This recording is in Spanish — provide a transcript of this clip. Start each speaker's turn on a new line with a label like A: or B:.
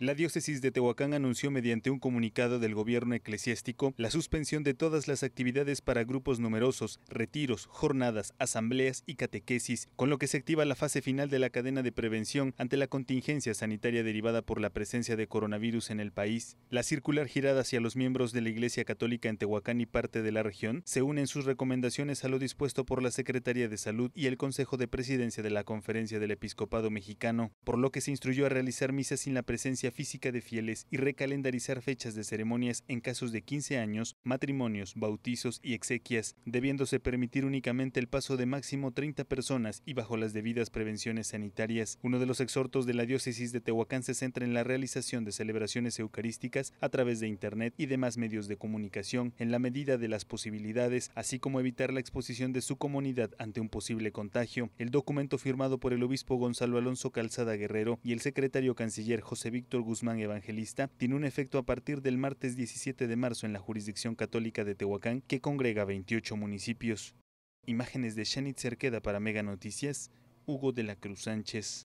A: La diócesis de Tehuacán anunció mediante un comunicado del gobierno eclesiástico la suspensión de todas las actividades para grupos numerosos, retiros, jornadas, asambleas y catequesis, con lo que se activa la fase final de la cadena de prevención ante la contingencia sanitaria derivada por la presencia de coronavirus en el país. La circular girada hacia los miembros de la Iglesia Católica en Tehuacán y parte de la región se une en sus recomendaciones a lo dispuesto por la Secretaría de Salud y el Consejo de Presidencia de la Conferencia del Episcopado Mexicano, por lo que se instruyó a realizar misas sin la presencia física de fieles y recalendarizar fechas de ceremonias en casos de 15 años, matrimonios, bautizos y exequias, debiéndose permitir únicamente el paso de máximo 30 personas y bajo las debidas prevenciones sanitarias. Uno de los exhortos de la diócesis de Tehuacán se centra en la realización de celebraciones eucarísticas a través de Internet y demás medios de comunicación en la medida de las posibilidades, así como evitar la exposición de su comunidad ante un posible contagio. El documento firmado por el obispo Gonzalo Alonso Calzada Guerrero y el secretario canciller José Guzmán Evangelista tiene un efecto a partir del martes 17 de marzo en la jurisdicción católica de Tehuacán, que congrega 28 municipios. Imágenes de Shanit Cerqueda para Mega Noticias, Hugo de la Cruz Sánchez.